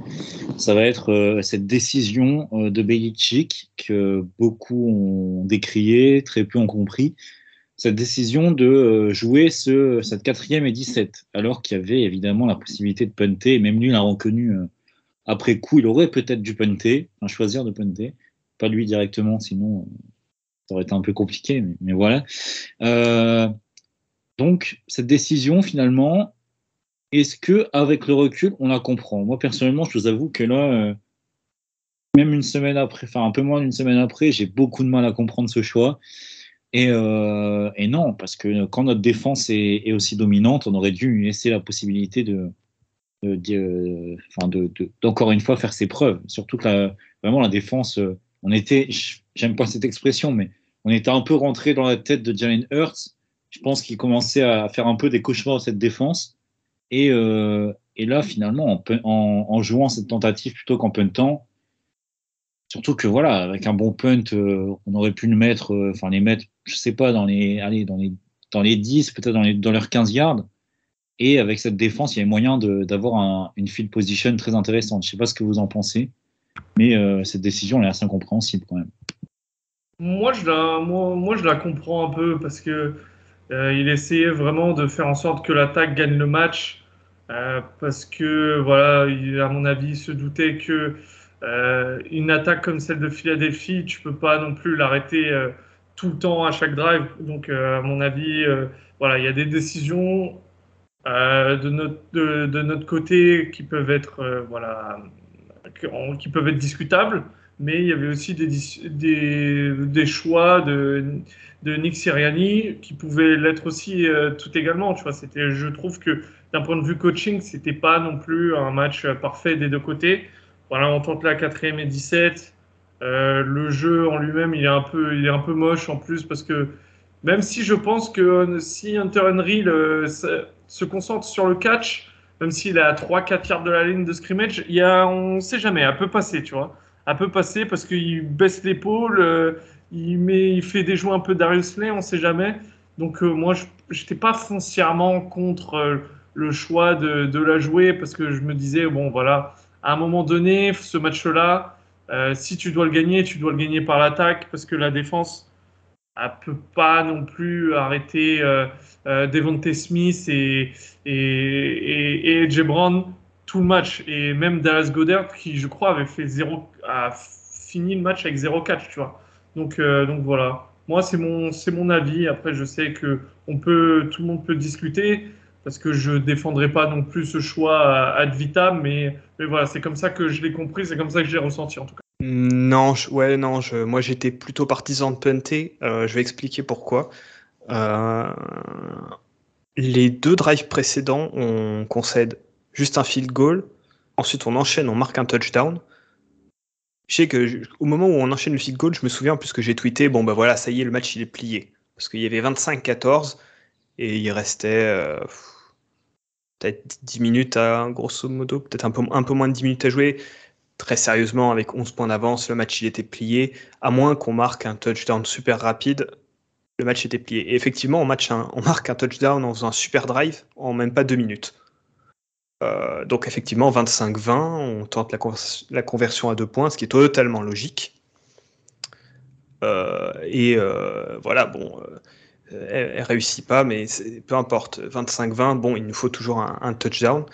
Ça va être euh, cette décision euh, de Belichick que beaucoup ont décrié, très peu ont compris. Cette décision de euh, jouer ce, cette quatrième et 17, alors qu'il y avait évidemment la possibilité de punter. Même lui l'a reconnu après coup. Il aurait peut-être dû punter, enfin, choisir de punter. Pas lui directement, sinon ça aurait été un peu compliqué. Mais, voilà. Donc, cette décision, finalement, est-ce que avec le recul, on la comprend? Moi, personnellement, je vous avoue que là, euh, même une semaine après, enfin un peu moins d'une semaine après, j'ai beaucoup de mal à comprendre ce choix. Et, euh, non, parce que quand notre défense est, aussi dominante, on aurait dû lui laisser la possibilité de, de, de, de, d'encore une fois faire ses preuves. Surtout que vraiment la défense, on était, j'aime pas cette expression, mais on était un peu rentré dans la tête de Jalen Hurts je pense qu'il commençait à faire un peu des cauchemars cette défense. Et, euh, là, finalement, en, jouant cette tentative plutôt qu'en puntant, surtout que voilà, avec un bon punt, euh, on aurait pu le mettre, euh, enfin les mettre, je sais pas, dans les, allez, dans les, dans les 10, peut-être dans, dans leurs 15 yards. Et avec cette défense, il y avait moyen d'avoir un, une field position très intéressante. Je sais pas ce que vous en pensez, mais cette décision elle est assez incompréhensible quand même. Moi, je la, moi, moi, je la comprends un peu parce que il essayait vraiment de faire en sorte que l'attaque gagne le match euh, parce que, voilà, il, à mon avis, il se doutait que euh, une attaque comme celle de Philadelphie, tu peux pas non plus l'arrêter euh, tout le temps à chaque drive. Donc, euh, à mon avis, voilà, il y a des décisions de notre, de, de, notre côté qui peuvent être, voilà, qui peuvent être discutables mais il y avait aussi des, des, choix de, de Nick Siriani qui pouvaient l'être aussi euh, tout également. Tu vois, c'était, je trouve que d'un point de vue coaching, c'était pas non plus un match parfait des deux côtés. Voilà, on tente la quatrième et 17. Euh, le jeu en lui-même, il est un peu, il est un peu moche en plus parce que même si je pense que si Hunter Henry se, concentre sur le catch, même s'il est à 3-4 yards de la ligne de scrimmage, il y a, on sait jamais, elle peut passer, tu vois un peu passer parce qu'il baisse l'épaule, euh, il, met, il fait des jeux un peu Darius Slay, on ne sait jamais. Donc euh, moi, je n'étais pas foncièrement contre euh, le choix de, la jouer parce que je me disais, bon voilà, à un moment donné, ce match-là, si tu dois le gagner, tu dois le gagner par l'attaque parce que la défense ne peut pas non plus arrêter euh, Devontae Smith et, et, et, et Brown tout le match. Et même Dallas Goddard, qui je crois avait fait 0, a fini le match avec 0-4, tu vois. Donc, euh, donc voilà. Moi, c'est mon, c'est mon avis. Après, je sais que on peut, tout le monde peut discuter parce que je défendrai pas non plus ce choix ad vitam, mais, mais voilà, c'est comme ça que je l'ai compris, c'est comme ça que j'ai ressenti en tout cas. Non, je, ouais, non, je, moi j'étais plutôt partisan de punter. Euh, je vais expliquer pourquoi. les deux drives précédents, on concède juste un field goal. Ensuite, on enchaîne, on marque un touchdown. Je sais que au moment où on enchaîne le field goal, je me souviens puisque j'ai tweeté bon bah voilà, ça y est, le match il est plié parce qu'il y avait 25-14 et il restait euh, peut-être 10 minutes à grosso modo, peut-être un peu, moins de 10 minutes à jouer. Très sérieusement, avec 11 points d'avance, le match il était plié. À moins qu'on marque un touchdown super rapide, le match était plié. Et effectivement, on, match on marque un touchdown en faisant un super drive en même pas 2 minutes. Euh, donc effectivement, 25-20, on tente la, conversion à deux points, ce qui est totalement logique. Euh, et euh, voilà, bon, elle, ne réussit pas, mais peu importe. 25-20, bon, il nous faut toujours un, touchdown.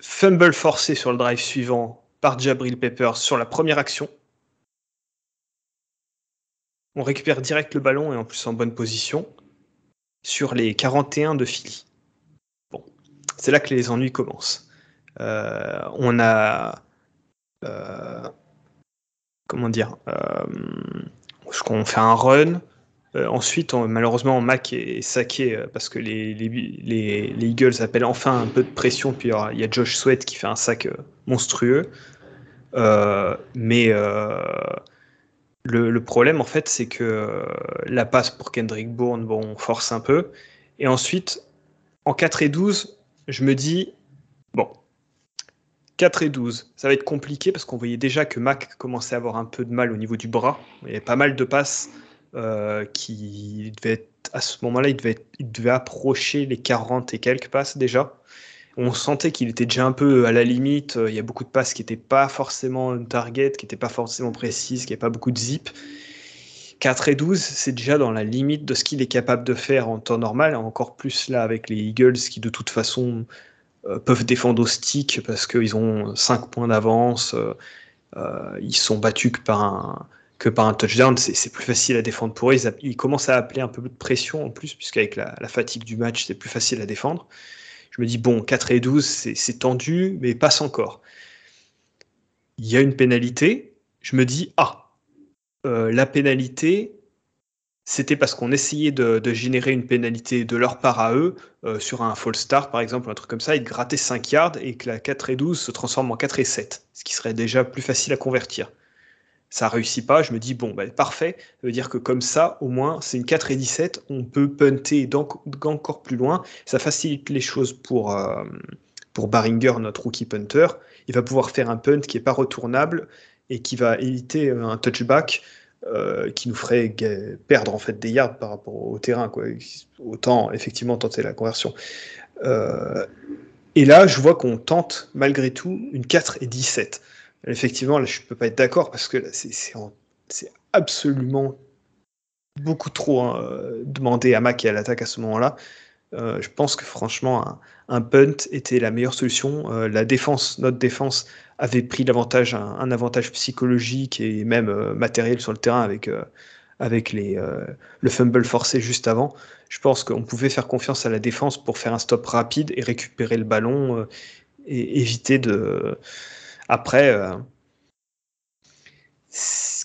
fumble forcé sur le drive suivant par Jabril Peppers sur la première action. On récupère direct le ballon et en plus en bonne position sur les 41 de Philly c'est là que les ennuis commencent. Euh, on a. Euh, comment dire euh, On fait un run. ensuite, malheureusement, Mac est saqué parce que les, les, Eagles appellent enfin un peu de pression. Puis il y a Josh Sweat qui fait un sac monstrueux. mais le, problème, en fait, c'est que la passe pour Kendrick Bourne, on force un peu. Et ensuite, en 4 et 12, je me dis, bon, 4 et 12, ça va être compliqué parce qu'on voyait déjà que Mac commençait à avoir un peu de mal au niveau du bras. Il y avait pas mal de passes euh, qui devaient à ce moment-là, il devait, approcher les 40 et quelques passes déjà. On sentait qu'il était déjà un peu à la limite. Il y a beaucoup de passes qui n'étaient pas forcément target, qui n'étaient pas forcément précises, qui n'avaient pas beaucoup de zip. 4 et 12, c'est déjà dans la limite de ce qu'il est capable de faire en temps normal, encore plus là avec les Eagles qui de toute façon euh, peuvent défendre au stick parce qu'ils ont 5 points d'avance, euh, euh, ils sont battus que par un, touchdown, c'est plus facile à défendre pour eux. Ils, commencent à appeler un peu de pression en plus, puisqu'avec la, la fatigue du match, c'est plus facile à défendre. Je me dis, bon, 4 et 12, c'est tendu, mais passe encore. Il y a une pénalité. Je me dis, ah, euh, la pénalité, c'était parce qu'on essayait de, générer une pénalité de leur part à eux, euh, sur un false start par exemple, un truc comme ça, ils grattaient 5 yards et que la 4 et 12 se transforme en 4 et 7, ce qui serait déjà plus facile à convertir. Ça réussit pas, je me dis, bon, bah, parfait, ça veut dire que comme ça, au moins, c'est une 4 et 17, on peut punter encore plus loin, ça facilite les choses pour, euh, pour Baringer, notre rookie punter, il va pouvoir faire un punt qui n'est pas retournable, et qui va éviter un touchback euh, qui nous ferait perdre en fait des yards par rapport au terrain. Quoi. Autant effectivement tenter la conversion. Euh, et là, je vois qu'on tente malgré tout une 4 et 17. Effectivement, là, je ne peux pas être d'accord parce que c'est absolument beaucoup trop hein, demandé à Mac et à l'attaque à ce moment-là. Euh, je pense que franchement, punt était la meilleure solution. la défense, notre défense, avait pris l'avantage, un, avantage psychologique et même euh, matériel sur le terrain avec, euh, avec les, euh, le fumble forcé juste avant. Je pense qu'on pouvait faire confiance à la défense pour faire un stop rapide et récupérer le ballon et éviter de. Après,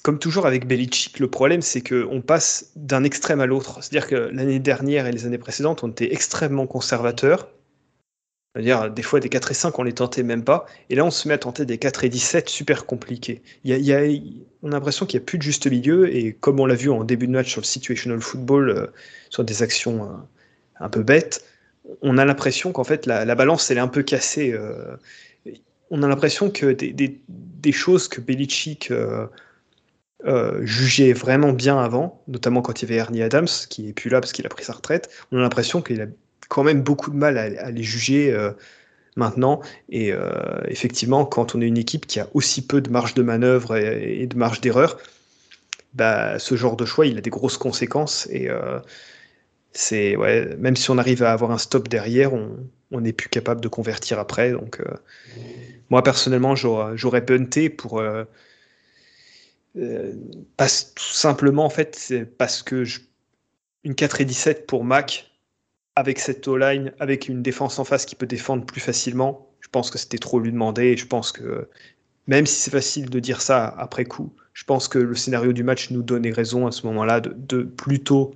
comme toujours avec Belichick, le problème c'est qu'on passe d'un extrême à l'autre. C'est-à-dire que l'année dernière et les années précédentes, on était extrêmement conservateurs dire des fois, des 4 et 5, on les tentait même pas. Et là, on se met à tenter des 4 et 17 super compliqués. Y a, on a l'impression qu'il n'y a plus de juste milieu. Et comme on l'a vu en début de match sur le situational football, euh, sur des actions euh, un peu bêtes, on a l'impression qu'en fait, la, balance, elle est un peu cassée. Euh. on a l'impression que des, choses que Belichick jugeait vraiment bien avant, notamment quand il y avait Ernie Adams, qui est plus là parce qu'il a pris sa retraite, on a l'impression qu'il a quand même beaucoup de mal à, les juger euh, maintenant. Et euh, effectivement, quand on est une équipe qui a aussi peu de marge de manœuvre et, de marge d'erreur, bah, ce genre de choix, il a des grosses conséquences. Et euh, ouais, même si on arrive à avoir un stop derrière, on n'est plus capable de convertir après. Donc, moi personnellement, j'aurais punté pour pas, tout simplement en fait, parce que une 4 et 17 pour Mac, avec cette O-line, avec une défense en face qui peut défendre plus facilement, je pense que c'était trop lui demander. Et je pense que même si c'est facile de dire ça après coup, je pense que le scénario du match nous donnait raison à ce moment-là de, plutôt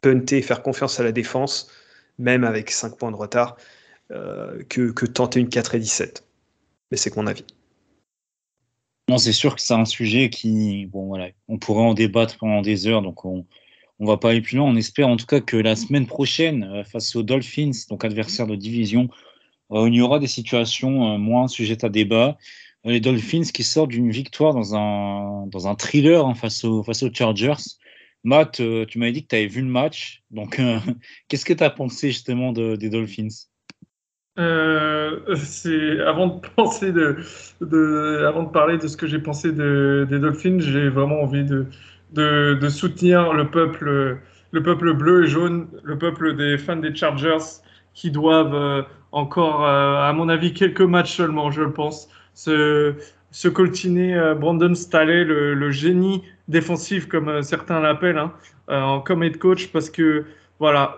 punter faire confiance à la défense, même avec 5 points de retard, euh, que, que, tenter une 4 et 17. Mais c'est mon avis. Non, c'est sûr que c'est un sujet qui, bon voilà, on pourrait en débattre pendant des heures, donc on on va pas aller plus loin. On espère en tout cas que la semaine prochaine, euh, face aux Dolphins, donc adversaire de division, euh, il y aura des situations euh, moins sujettes à débat. Les Dolphins qui sortent d'une victoire dans un, dans un thriller hein, face, aux, face aux Chargers. Matt, tu m'avais dit que tu avais vu le match. Donc, <laughs> qu'est-ce que tu as pensé justement des Dolphins? Avant de penser de, avant de parler de ce que j'ai pensé de, des Dolphins, j'ai vraiment envie de, de, soutenir le peuple, le peuple bleu et jaune, le peuple des fans des Chargers qui doivent euh, encore, euh, à mon avis, quelques matchs seulement, je pense, se, se coltiner euh, Brandon Staley, le, le, génie défensif comme certains l'appellent, hein, comme head coach, parce que voilà,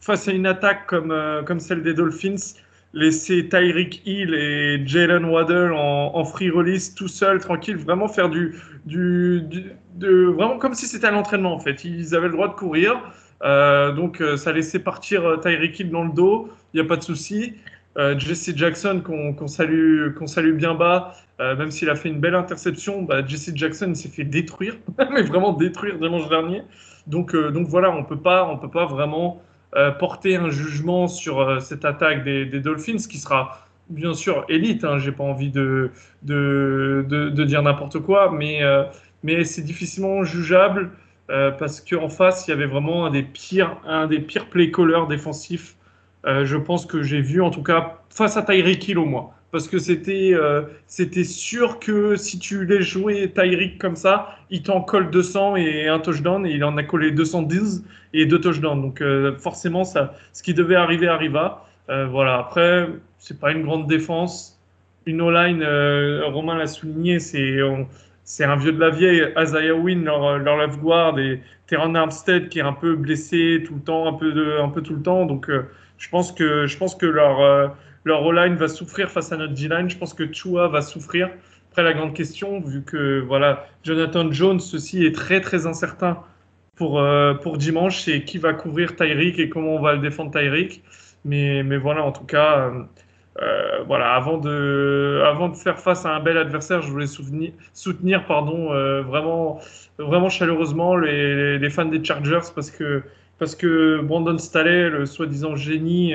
face à une attaque comme, comme celle des Dolphins, laisser Tyreek Hill et Jalen Waddell en, free release tout seul, tranquille, vraiment faire du, du, de, vraiment comme si c'était un entraînement en fait. Ils avaient le droit de courir, euh, donc euh, ça laissait partir euh, Tyreek Hill dans le dos, il n'y a pas de souci. Jesse Jackson qu'on qu salue, salue bien bas, même s'il a fait une belle interception, bah, Jesse Jackson s'est fait détruire, <laughs> mais vraiment détruire dimanche dernier. Donc, donc voilà, on peut pas, on peut pas vraiment porter un jugement sur euh, cette attaque des, des, Dolphins qui sera bien sûr élite. Hein, J'ai pas envie de, de, de, de dire n'importe quoi, mais, euh, mais c'est difficilement jugeable parce qu'en face, il y avait vraiment un des pires, un des pires play callers défensifs. je pense que j'ai vu en tout cas face à Tyreek Hill au moins parce que c'était euh, c'était sûr que si tu les jouais Tyreek comme ça, il t'en colle 200 et un touchdown, et il en a collé 210 et deux touchdowns. Donc euh, forcément, ça, ce qui devait arriver arriva. Euh, voilà. Après, c'est pas une grande défense. Une O-line, euh, Romain l'a souligné, c'est c'est un vieux de la vieille. Isaiah Wynn, leur, leur left et Terran Armstead qui est un peu blessé tout le temps, un peu un peu tout le temps. Donc je pense que je pense que leur leur O-line va souffrir face à notre D-line. Je pense que Chua va souffrir. Après, la grande question, vu que voilà, Jonathan Jones ceci est très très incertain pour, euh, pour dimanche, c'est qui va couvrir Tyreek et comment on va le défendre Tyreek. Mais, mais voilà, en tout cas, euh, euh voilà, avant de, avant de faire face à un bel adversaire, je voulais souvenir, soutenir pardon, vraiment, vraiment chaleureusement les, les, fans des Chargers parce que, parce que Brandon Staley, le soi-disant génie,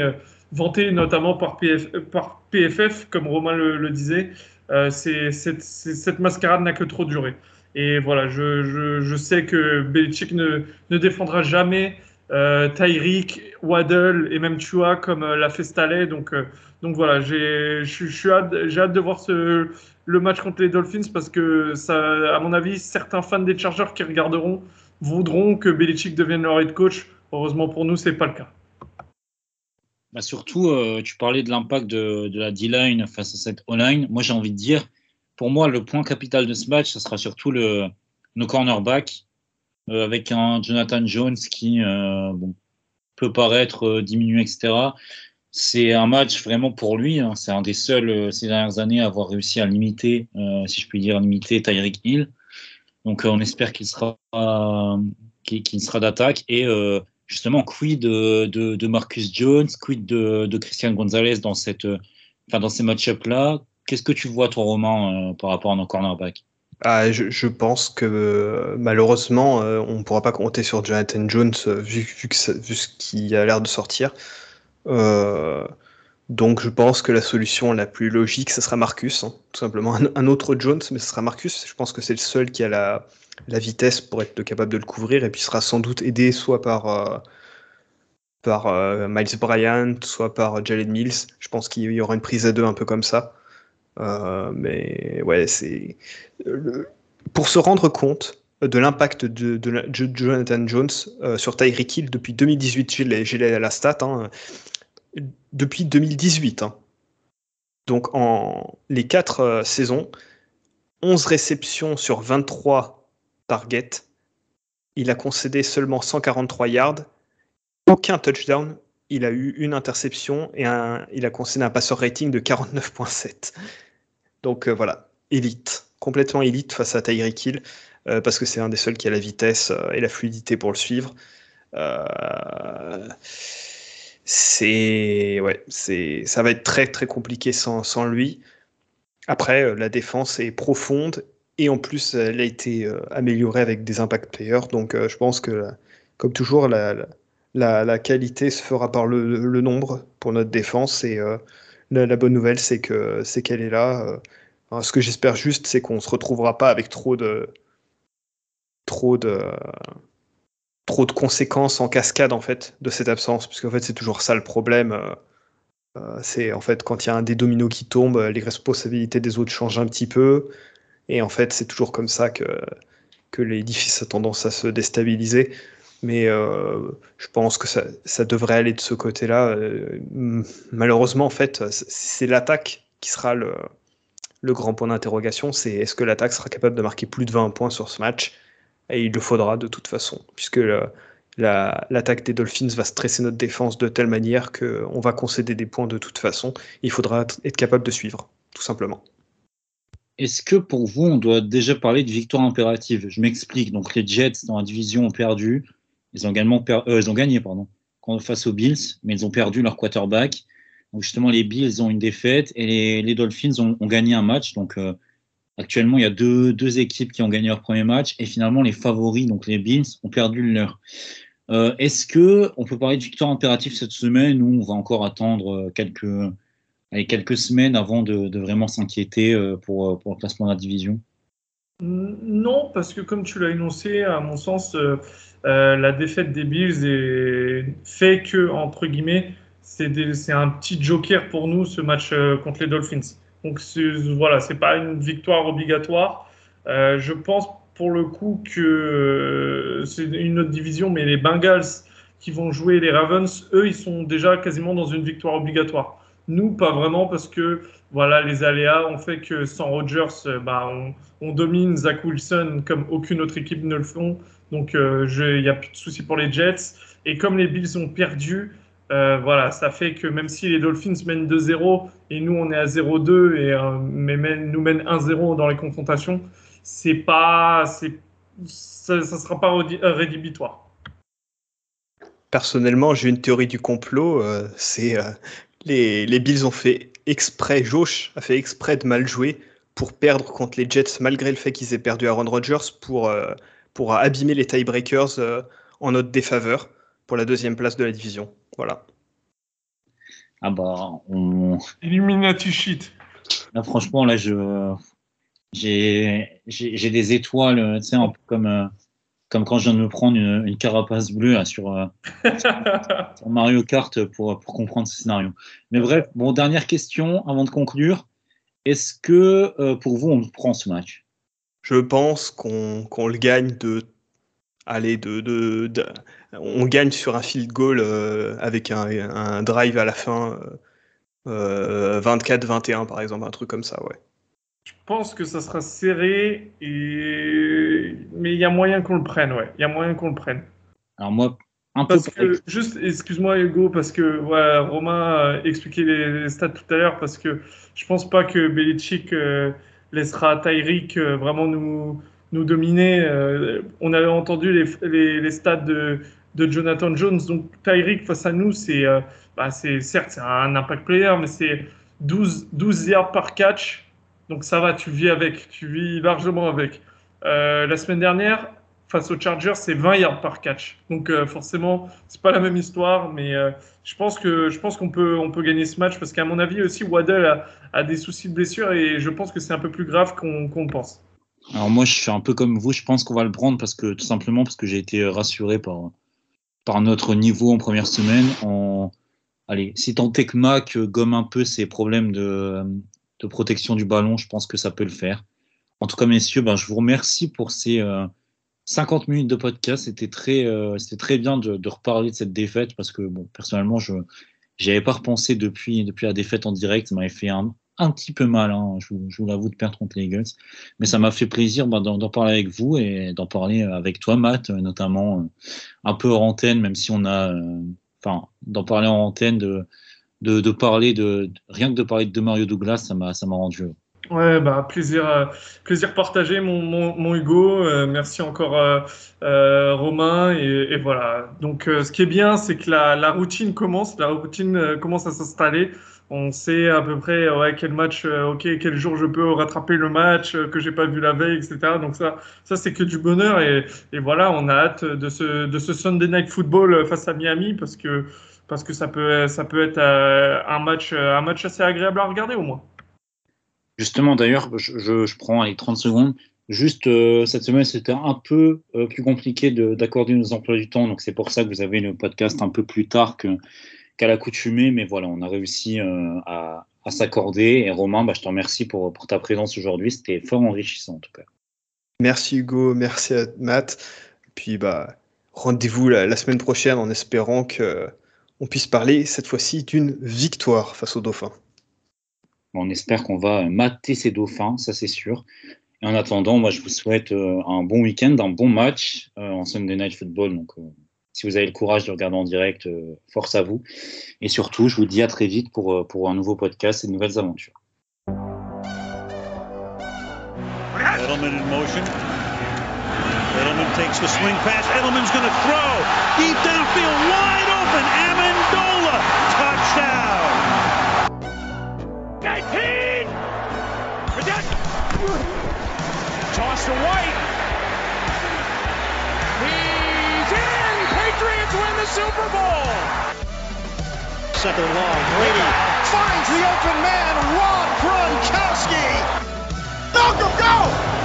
vanté notamment par, PF, par PFF, comme Romain le, disait, euh, cette mascarade n'a que trop duré. Et voilà, je, sais que Belichick ne, défendra jamais euh, Tyreek, Waddle et même Chua comme euh, l'a fait Staley. Donc, euh, donc voilà, j'ai, hâte, de voir le match contre les Dolphins parce que, à mon avis, certains fans des Chargers qui regarderont voudront que Belichick devienne leur head coach. Heureusement pour nous, c'est pas le cas. Bah surtout, euh, tu parlais de l'impact de, de, la D-line face à cette O-line. Moi, j'ai envie de dire, pour moi, le point capital de ce match, ce sera surtout le, nos cornerbacks, euh, avec un Jonathan Jones qui euh, bon, peut paraître euh, diminué, etc. C'est un match vraiment pour lui. Hein. C'est un des seuls ces dernières années à avoir réussi à limiter, si je puis dire, limiter Tyreek Hill. Donc, on espère qu'il sera, qu'il qu sera d'attaque et justement, quid de, Marcus Jones, quid de, Christian Gonzalez dans, cette, enfin, dans ces match-ups-là Qu'est-ce que tu vois, ton roman, euh, par rapport à nos cornerbacks? Ah, je, pense que malheureusement, euh, on ne pourra pas compter sur Jonathan Jones euh, vu, vu, vu ce qui a l'air de sortir. Euh, donc je pense que la solution la plus logique, ce sera Marcus, hein, tout simplement. Un, autre Jones, mais ce sera Marcus. Je pense que c'est le seul qui a la, la vitesse pour être capable de le couvrir et puis sera sans doute aidé soit par, euh, par euh, Miles Bryant, soit par Jalen Mills. Je pense qu'il y aura une prise à deux un peu comme ça. Euh, mais ouais, c'est. Pour se rendre compte de l'impact de, Jonathan Jones sur Tyreek Hill depuis 2018, j'ai la stat, hein, depuis 2018. Hein. Donc en les quatre euh, saisons, 11 réceptions sur 23 targets. Il a concédé seulement 143 yards, aucun touchdown. Il a eu une interception et un, il a concédé un passeur rating de 49.7. Donc euh, voilà, élite, complètement élite face à Tyreek Hill, parce que c'est un des seuls qui a la vitesse et la fluidité pour le suivre. C'est ouais, c'est ça va être très très compliqué sans, sans lui. Après, la défense est profonde et en plus, elle a été améliorée avec des impact players. Donc, je pense que, comme toujours, la, la, qualité se fera par le, nombre pour notre défense. Et euh, la, bonne nouvelle, c'est que c'est qu'elle est là. Euh. ce que j'espère juste, c'est qu'on se retrouvera pas avec trop de trop de trop de conséquences en cascade en fait de cette absence, puisqu'en fait c'est toujours ça le problème. Euh, c'est en fait quand il y a un des dominos qui tombe, les responsabilités des autres changent un petit peu, et en fait c'est toujours comme ça que l'édifice a tendance à se déstabiliser. Mais euh, je pense que ça, devrait aller de ce côté-là. Euh, malheureusement, en fait, c'est l'attaque qui sera le, le grand point d'interrogation. C'est est-ce que l'attaque sera capable de marquer plus de 20 points sur ce match? Et il le faudra de toute façon, puisque l'attaque des Dolphins va stresser notre défense de telle manière qu'on va concéder des points de toute façon. Il faudra être capable de suivre, tout simplement. Est-ce que pour vous, on doit déjà parler de victoire impérative? Je m'explique. Donc les Jets dans la division ont perdu. Ils ont également euh, ils ont gagné pardon, face aux Bills, mais ils ont perdu leur quarterback. Donc justement, les Bills ont une défaite et les, Dolphins ont, gagné un match. Donc euh, actuellement, il y a deux, deux, équipes qui ont gagné leur premier match et finalement les favoris, donc les Bills, ont perdu leur. Euh, est-ce que on peut parler de victoire impérative cette semaine ou on va encore attendre quelques, quelques semaines avant de, vraiment s'inquiéter pour, pour le classement de la division? Non, parce que comme tu l'as énoncé, à mon sens, euh, la défaite des Bills fait que, entre guillemets, c'est un petit joker pour nous ce match euh, contre les Dolphins. Donc voilà, c'est pas une victoire obligatoire. Euh, je pense pour le coup que c'est une autre division, mais les Bengals qui vont jouer les Ravens, eux, ils sont déjà quasiment dans une victoire obligatoire. Nous, pas vraiment, parce que voilà, les aléas ont fait que sans Rodgers, bah, on, domine Zach Wilson comme aucune autre équipe ne le font. Donc, euh, il n'y a plus de soucis pour les Jets. Et comme les Bills ont perdu, euh, voilà, ça fait que même si les Dolphins mènent 2-0 et nous on est à 0-2 et euh, mais nous mènent 1-0 dans les confrontations, c'est pas, ça, ne sera pas rédhibitoire. Personnellement, j'ai une théorie du complot. c'est les, les, Bills ont fait exprès, Josh a fait exprès de mal jouer pour perdre contre les Jets malgré le fait qu'ils aient perdu Aaron Rodgers pour pour abîmer les tiebreakers euh, en notre défaveur pour la deuxième place de la division. Voilà. Ah bah, on... Illuminati shit. Là, franchement, là, je j'ai des étoiles, tu sais, un peu comme, euh, comme quand je viens de me prendre une, carapace bleue sur, euh, <laughs> sur, Mario Kart pour, pour comprendre ce scénario. Mais bref, bon, dernière question avant de conclure. Est-ce que pour vous, on prend ce match? Je pense qu'on le gagne de. Allez, de, de, on gagne sur un field goal euh, avec un, drive à la fin, 24-21 euh, par exemple, un truc comme ça, ouais. Je pense que ça sera serré, et... mais il y a moyen qu'on le prenne, ouais. Il y a moyen qu'on le prenne. Alors moi, un parce Que, juste, excuse-moi Hugo, parce que voilà, Romain a expliqué les, stats tout à l'heure, parce que je pense pas que Belichick euh, laissera Tyreek euh, vraiment nous, nous dominer. Euh, on avait entendu les, les, stats de, de, Jonathan Jones. Donc Tyreek face à nous, c'est euh, bah, certes c'est un impact player, mais c'est 12, 12 yards par catch. Donc ça va, tu vis avec, tu vis largement avec. la semaine dernière, face aux Chargers, c'est 20 yards par catch. Donc euh, forcément, c'est pas la même histoire, mais euh, je pense je pense qu'on peut on peut gagner ce match parce qu'à mon avis aussi Waddell a, des soucis de blessure et je pense que c'est un peu plus grave qu'on pense. Alors moi, je suis un peu comme vous. Je pense qu'on va le prendre parce que tout simplement parce que j'ai été rassuré par par notre niveau en première semaine. Allez, si tant est que gomme un peu ses problèmes de, de protection du ballon, je pense que ça peut le faire. En tout cas, messieurs, ben, je vous remercie pour ces euh, 50 minutes de podcast, c'était très, euh, c'était très bien de, de, reparler de cette défaite parce que, bon, personnellement, je n'avais pas repensé depuis, depuis la défaite en direct. Ça m'avait fait un, un petit peu mal, hein, je, vous l'avoue, de perdre contre les Eagles. Mais ça m'a fait plaisir bah, d'en parler avec vous et d'en parler avec toi, Matt, notamment euh, un peu hors antenne, même si on a. Euh, enfin, d'en parler en antenne, de, parler de. Rien que de parler de Mario Douglas, ça m'a rendu Ouais, bah, plaisir, euh, plaisir partagé, mon, Hugo. Euh, merci encore, euh, euh, Romain. Et, voilà. Donc, euh, ce qui est bien, c'est que la, routine commence. La routine euh, commence à s'installer. On sait à peu près quel match, ok, quel jour je peux rattraper le match que j'ai pas vu la veille, etc. Donc ça, ça c'est que du bonheur. Et, voilà, on a hâte de ce, de Sunday Night Football face à Miami parce que, parce que ça peut, ça peut être un match, un match assez agréable à regarder au moins. Justement, d'ailleurs, je, je, prends les 30 secondes. Juste euh, cette semaine, c'était un peu euh, plus compliqué d'accorder nos emplois du temps, donc c'est pour ça que vous avez le podcast un peu plus tard qu'à qu l'accoutumée, mais voilà, on a réussi euh, à, à s'accorder. Et Romain, bah, je te remercie pour, pour ta présence aujourd'hui, c'était fort enrichissant en tout cas. Merci Hugo, merci à Matt. Puis bah, rendez-vous la, la, semaine prochaine en espérant qu'on puisse parler cette fois-ci d'une victoire face aux Dauphins. On espère qu'on va mater ces dauphins, ça c'est sûr. Et en attendant, moi je vous souhaite euh, un bon week-end, un bon match euh, en Sunday Night Football. Donc, si vous avez le courage de regarder en direct, euh, force à vous. Et surtout, je vous dis à très vite pour, pour un nouveau podcast et de nouvelles aventures. Edelman takes the swing pass. Edelman's going to throw. Deep downfield, wide open. Amendola, touchdown. 19! Toss to White. Patriots win the Super Bowl! Second long. Brady finds the open man, Rob Gronkowski. Malcolm, go!